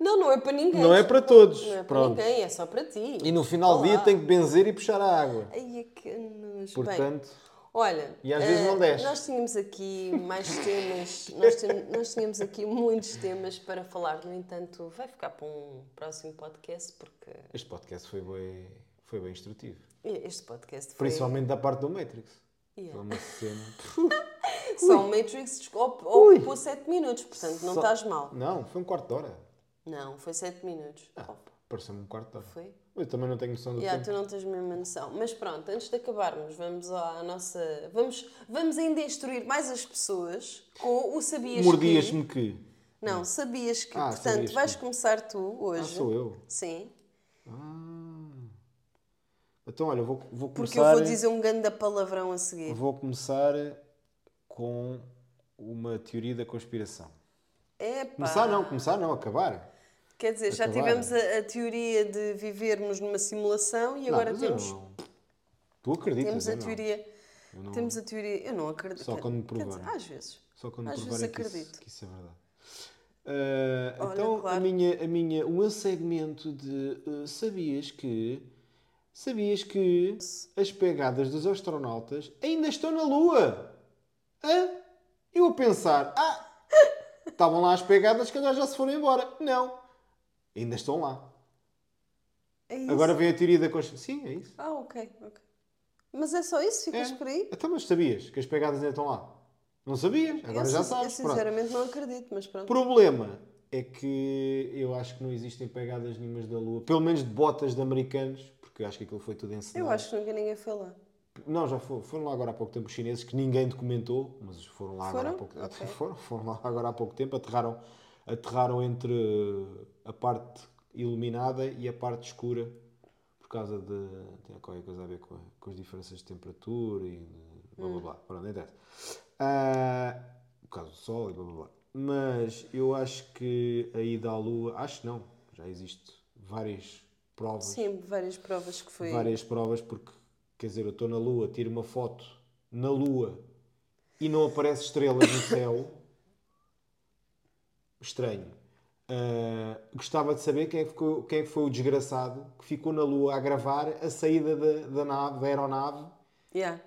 Não, não é para ninguém. Não é para todos. Não é para Pronto. ninguém, é só para ti. E no final do dia tem que benzer e puxar a água. Ai, é que. Bem, Portanto, olha, E às vezes eh, não desce. Nós tínhamos aqui mais temas, nós, tem- nós tínhamos aqui muitos temas para falar, no entanto, vai ficar para um próximo podcast, porque este podcast foi bem, foi bem instrutivo. este podcast foi Principalmente da parte do Matrix. Yeah. Foi uma cena. só o Matrix ocupou 7 minutos, portanto não Só- estás mal. Não, foi um quarto de hora. Não, foi 7 minutos. Ah, pareceu-me um quarto de hora. foi? Eu também não tenho noção do Yeah, tempo. tu não tens a mesma noção. Mas pronto, antes de acabarmos, vamos à nossa. Vamos, vamos ainda instruir mais as pessoas com o sabias Mordias-me que. que. Não, sabias que. Ah, Portanto, sabias vais que. começar tu Ah, hoje. sou eu. Sim. Então, olha, vou, vou Porque começar. eu vou dizer um grande palavrão a seguir. Vou começar com uma teoria da conspiração. Epá. Começar não, começar não, acabar. Quer dizer, já Acabar. tivemos a, a teoria de vivermos numa simulação e agora Não, eu temos. Tu acreditas? Temos a teoria. Não- Temos a teoria. Eu não acredito. Só quando me provarem. às vezes. Só quando Às provarem vezes que isso, acredito. que isso é verdade. Ah, Olha, então, a claro. minha, a minha, o meu segmento de ah, sabias que sabias que as pegadas dos astronautas ainda estão na Lua? Hã? Eu a pensar, ah, estavam lá as pegadas, se calhar já se foram embora. Não, ainda estão lá. É isso. Agora vem a teoria da conspiração. Sim, é isso. Ah, ok, ok. Mas é só isso? Ficas É. por aí? Então, mas sabias que as pegadas ainda estão lá? Não sabias? Agora eu, já sabes. Eu pronto. sinceramente não acredito, mas pronto. problema é que eu acho que não existem pegadas nenhumas da Lua, pelo menos de botas de americanos, porque acho que aquilo foi tudo encenado. Eu acho que nunca ninguém foi lá. Não, já foram, foram lá agora há pouco tempo os chineses, que ninguém documentou, mas foram lá agora há Foram? pouco Ok. foram, foram lá agora há pouco tempo, aterraram, aterraram entre a parte iluminada e a parte escura, por causa de. tem qualquer coisa a ver com, com as diferenças de temperatura e de blá blá blá. Pronto, não interessa. Ah, por causa do sol e blá blá blá. Mas eu acho que a ida à Lua, acho não, já existe várias provas. Sim, várias provas que foi. Várias provas, porque, quer dizer, eu estou na Lua, tiro uma foto na Lua e não aparece estrelas no céu. Estranho. Ah, gostava de saber quem é, ficou- quem é foi o desgraçado que ficou na Lua a gravar a saída da, da, nave, da aeronave Yeah.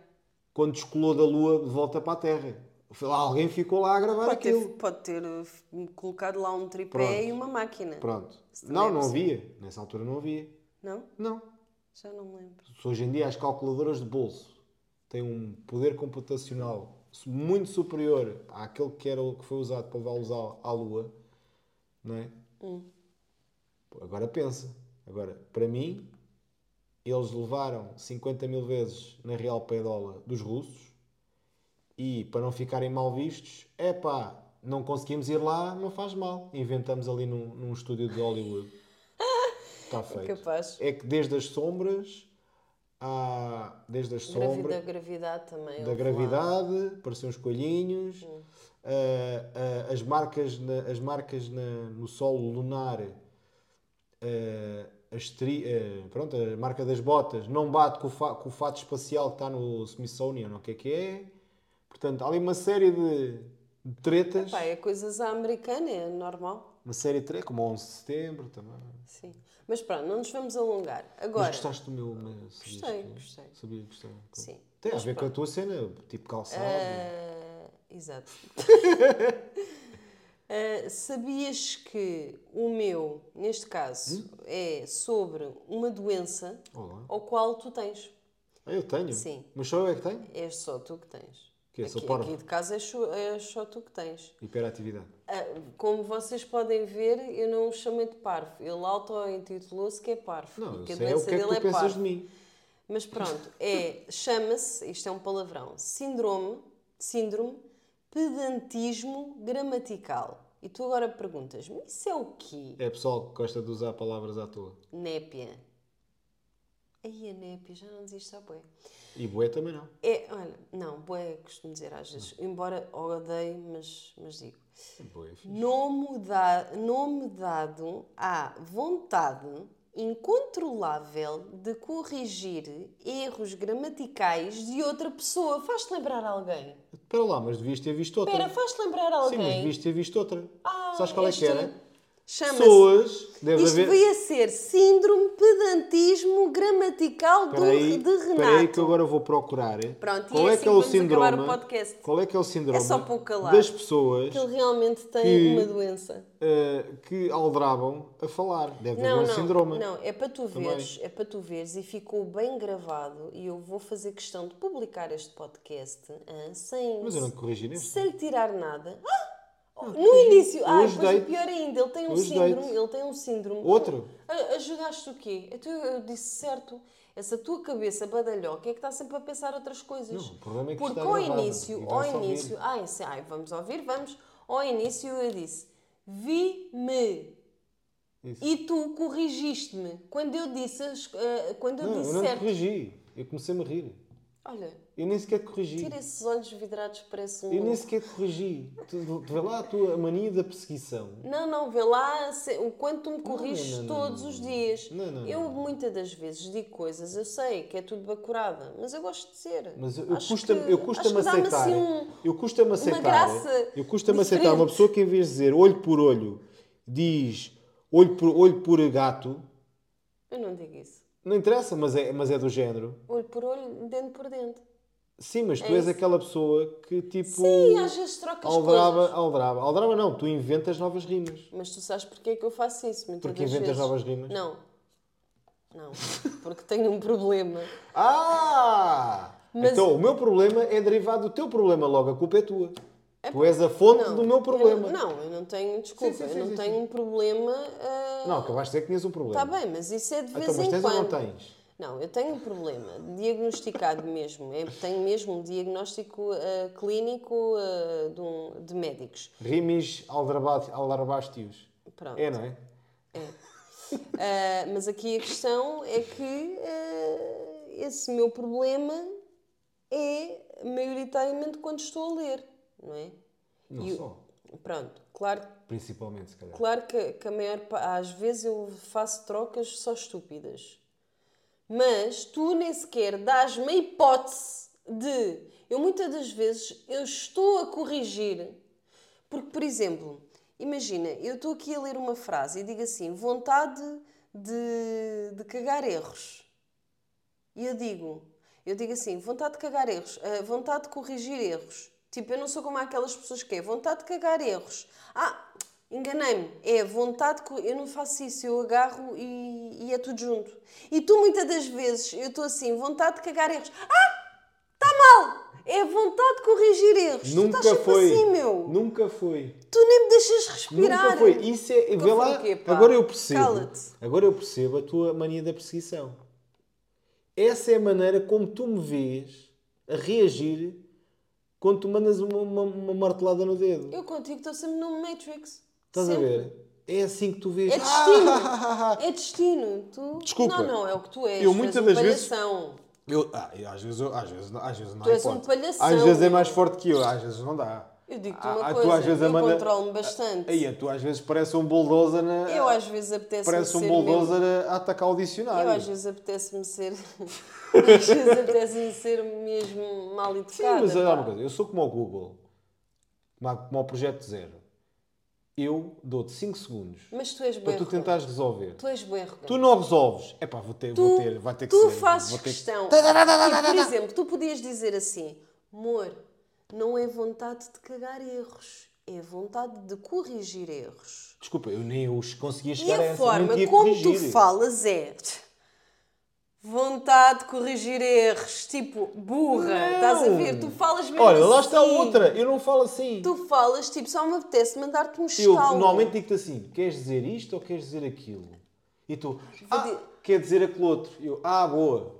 quando descolou da Lua de volta para a Terra. Lá, alguém ficou lá a gravar Pode, aquilo. ter, pode ter uh, f- colocado lá um tripé Pronto. e uma máquina. Pronto. Não, não havia. Nessa altura não havia. Não? Não. Já não me lembro. Hoje em dia as calculadoras de bolso têm um poder computacional muito superior àquele que, era, o que foi usado para levá-los à, à Lua, não é? Pô, Agora pensa. Agora, para mim, eles levaram 50 mil vezes na Real Peidola dos russos e, para não ficarem mal vistos, é pá, não conseguimos ir lá, não faz mal. Inventamos ali num, num estúdio de Hollywood. Está feito. Capaz. É que desde as sombras, há, desde as Gravi- sombras, da gravidade também. da houve lá. gravidade, apareciam os coelhinhos, ah, ah, as marcas, na- as marcas na- no solo lunar, ah, a, estri- ah, pronto, a marca das botas não bate com o, fa- com o fato espacial que está no Smithsonian, o que é que é. Portanto, há ali uma série de, de tretas, Pá, é coisas à americana, é normal. Uma série de tretas, como o 11 de setembro também. Sim. Mas pronto, não nos vamos alongar. Agora. Mas gostaste do meu... sabias Gostei, que- gostei. Sabia, gostei. Sim. Tem a Mas ver com a pronto. tua cena, tipo calçado. Ah, exato. Ah, sabias que o meu, neste caso, Hum? é sobre uma doença Olá. ao qual tu tens. Ah, eu tenho? Sim. Mas só eu é que tenho? És só tu que tens. Que é, aqui, parvo. aqui de casa só, és só tu que tens. Hiperatividade. Ah, como vocês podem ver, eu não o chamei de parvo. Ele auto-intitulou-se que é parvo. Não, e eu que a sei é o doença que é que dele tu é pensas de mim. Mas pronto, é, chama-se, isto é um palavrão, síndrome, síndrome pedantismo gramatical. E tu agora perguntas-me, isso é o quê? É pessoal que gosta de usar palavras à toa. Népia. Aí a népia, já não existe a bué. E boé também não. É, olha, não, bué costumo dizer às vezes, embora odeie, mas, mas digo. Boé é fixe. Nome, da, nome dado à vontade incontrolável de corrigir erros gramaticais de outra pessoa. Faz-te lembrar alguém? Espera lá, mas devias ter visto outra. Espera, faz-te lembrar Sim, alguém? mas devias ter visto outra. Ah, Sabes qual é que era? Pessoas, deve Isto haver... devia ser Síndrome Pedantismo Gramatical do, aí, de Renato. espera aí que eu agora vou procurar. Pronto, e qual é é assim que é o vamos síndrome? o podcast. Qual é que é o síndrome É só para o calar. das pessoas Que ele realmente tem Que- uma doença. eh, que aldrabam a falar? Deve Não, haver um não, síndrome. não, é para tu Também. veres, é para tu veres e ficou bem gravado e eu vou fazer questão de publicar este podcast sem, Mas eu não corrigi neste. sem lhe tirar nada. Ah! No início, ah, depois o pior ainda, ele tem um síndrome, ele tem um síndrome. Outro? A- Ajudaste o quê? Então eu, eu disse certo. Essa tua cabeça badalhoca é que está sempre a pensar outras coisas. Não, o problema é que Porque ao início, ao início, ai, se- ai, vamos ouvir, vamos. Ao início eu disse, vi-me. E tu corrigiste-me. Quando eu disse, eh, quando eu Não, disse eu não certo. corrigi. Eu comecei-me a rir. Olha, Eu nem sequer corrigi. tira esses olhos vidrados, parece um. Eu nem sequer corrigi. Tu, tu vê lá a tua mania da perseguição. Não, não, vê lá se- o quanto tu me corriges não, não, todos não, os não. dias. Não, não, eu muitas das vezes digo coisas, eu sei que é tudo bacurada, mas eu gosto de ser. Mas eu, eu custa-me aceitar. assim um- eu custa-me aceitar. graça eu custa-me aceitar uma pessoa que em vez de dizer olho por olho diz olho por, olho por gato. Eu não digo isso. Não interessa, mas é, mas é do género. Olho por olho, dente por dente. Sim, mas tu É és isso. aquela pessoa que tipo. Sim, às vezes trocas aldraba, coisas. aldraba. Aldraba não, tu inventas novas rimas. Mas tu sabes porque é que eu faço isso? Muitas Porque inventas vezes. novas rimas? Não. Não. Porque tenho um problema. Ah! Mas- Então o meu problema é derivado do teu problema, logo a culpa é tua. Tu és a fonte Não, do meu eu problema. não, não, eu não tenho, desculpa, Sim, sim, sim, eu não tenho um problema. ah, Não, acabaste de dizer que tinhas um problema. Está bem, mas isso é de vez Então, mas em tens ou quando. não tens? Não, eu tenho um problema diagnosticado mesmo. Eu tenho mesmo um diagnóstico ah, clínico ah, de, um- de médicos. Rimis aldrabastios. Pronto. É, não é? Ah, mas aqui a questão é que ah, esse meu problema é maioritariamente quando estou a ler, não é? Não E só. Pronto, claro, Principalmente, se calhar. claro que, que a maior às vezes eu faço trocas só estúpidas. Mas tu nem sequer dás-me a hipótese de. Eu muitas das vezes eu estou a corrigir. Porque, por exemplo, imagina, eu estou aqui a ler uma frase e digo assim: vontade de, de cagar erros. E eu digo, eu digo assim, vontade de cagar erros, ah, vontade de corrigir erros. Tipo, eu não sou como aquelas pessoas que é vontade de cagar erros. Ah, enganei-me. É vontade de... co- Eu não faço isso, eu agarro e, e é tudo junto. E tu muitas das vezes, eu estou assim, vontade de cagar erros. Ah, está mal! É vontade de corrigir erros. tu Nunca estás sempre foi. assim, meu. Nunca foi. Tu nem me deixas respirar. Nunca foi. Isso é. Nunca Vê lá. quê, agora eu percebo. Agora eu percebo a tua mania da perseguição. Essa é a maneira como tu me vês a reagir quando tu mandas uma, uma, uma martelada no dedo. Eu contigo estou sempre no Matrix. Estás a Sempre. ver? É assim que tu vês. É destino. É destino. Tu... Desculpa. Não, não, é o que tu és. Eu muitas um das vezes- palhação. Eu, ah, eu às vezes, eu- às vezes, às vezes não Tu és um palhação, Às vezes é mais forte que eu, às vezes não dá. Eu digo-te uma ah, tu coisa, às vezes eu amanda- controlo-me bastante. Aí, tu às vezes parece um bulldozer na... Eu às vezes apetece-me Parece um bulldozer mesmo... a, atacar o dicionário. Eu às vezes apetece-me ser... às vezes apetece-me ser mesmo mal educada. Sim, mas olha uma coisa, eu sou como o Google, como, o Projeto Zero. Eu dou-te 5 segundos Mas tu és para tu tentares resolver. Tu és arrogante. Tu não resolves. É pá, vou ter, Tu, vou ter, vai ter que tu ser. fazes vou ter que- questão. E, por exemplo, tu podias dizer assim: amor, não é vontade de cagar erros, é vontade de corrigir erros. Desculpa, eu nem os conseguia E chegar a a essa. forma como corrigir. tu falas é vontade de corrigir erros, tipo burra, Não. estás a ver? Tu falas mesmo Olha, lá está assim. outra. Eu não falo assim. Tu falas tipo, só me apetece mandar-te um Eu estalo. normalmente digo-te assim: queres dizer isto ou queres dizer aquilo? E tu, ah, quer dizer aquele outro. E eu, ah, boa.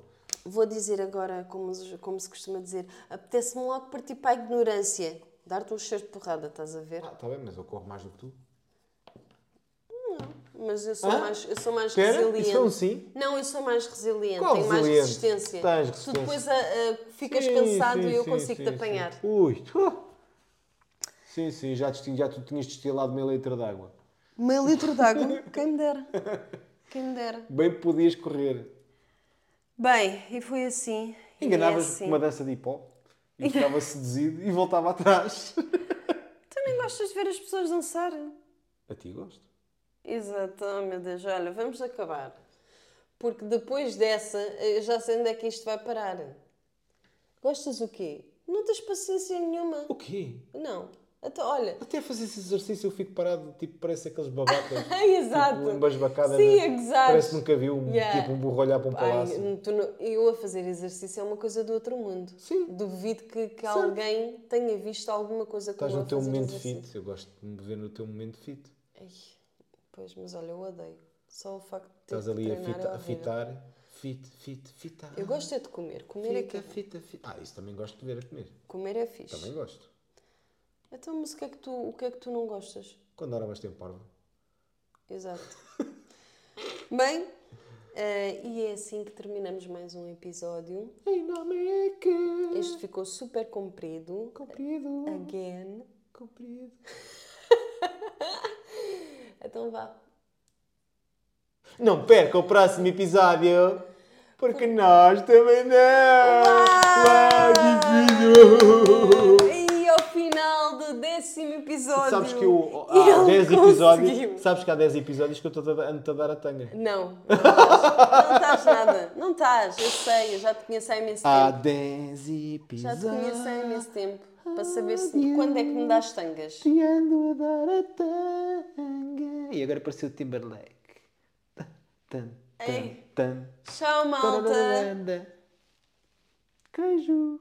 Vou dizer agora, como, se- como se costuma dizer, apetece-me logo partir para a ignorância. Dar-te um cheiro de porrada, estás a ver? Ah, está bem, mas eu corro mais do que tu. Mas eu sou Hã? mais, eu sou mais resiliente. isso foi um sim? Não, eu sou mais resiliente, Qual tenho mais resiliente? resistência. Tens Tu resistência. depois ah, ah, ficas Sim, cansado sim, e eu consigo-te apanhar. sim. Ui, tu. Sim, sim, já, te, já tu tinhas destilado meio litro de água. Meio litro de água, quem me dera. Quem me dera. Bem podias correr. Bem, e foi assim. é Enganavas assim. com uma dança de hip-hop e ficava seduzido e voltava atrás. Nem gostas de ver as pessoas dançar? A ti gosto. Exato, oh, meu Deus, olha, vamos acabar. Porque depois dessa, eu já sei onde é que isto vai parar. Gostas o quê? Não tens paciência nenhuma. O quê? Não. Então, olha. Até fazer esse exercício eu fico parado, tipo, parece aqueles babacas. Exato. Tipo, embasbacada. Sim, né? exato. Parece que nunca viu um, Yeah. tipo, um burro olhar para um palácio. não- eu a fazer exercício é uma coisa do outro mundo. Sim. Duvido que, que alguém tenha visto alguma coisa como Estás no teu momento exercício. fit. Eu gosto de me ver no teu momento fit. Ai, pois, mas olha, eu odeio. Só o facto de ter Estás ali a, treinar fita- é a fitar. Fit, fit, fitar. Eu gosto é de comer. Comer é, que, Fita, fita, fita. Ah, isso também gosto de ver a comer. comer é fixe. Também gosto. Então, mas o que, é que tu, o que é que tu não gostas? Quando era mais tempo parvo. Exato. Bem, eh, e é assim que terminamos mais um episódio. Em nome é que. Este ficou super comprido. Comprido. Again. Comprido. Então vá. Não perca o próximo episódio. Porque nós também não. Do décimo episódio. Sabes que ele há 10 episódios. Sabes que há 10 episódios que eu estou a, ando-te a dar a tanga. Não, não estás. Nada. Não estás, eu sei, eu já te conheço há imenso Há tempo. 10 Já te conheço há episódios. imenso tempo. Para saber se, quando é que me dás tangas. Te ando a dar a tanga. E agora apareceu o Timberlake. Tan, tan, tan, Tchau, malta. Queijo.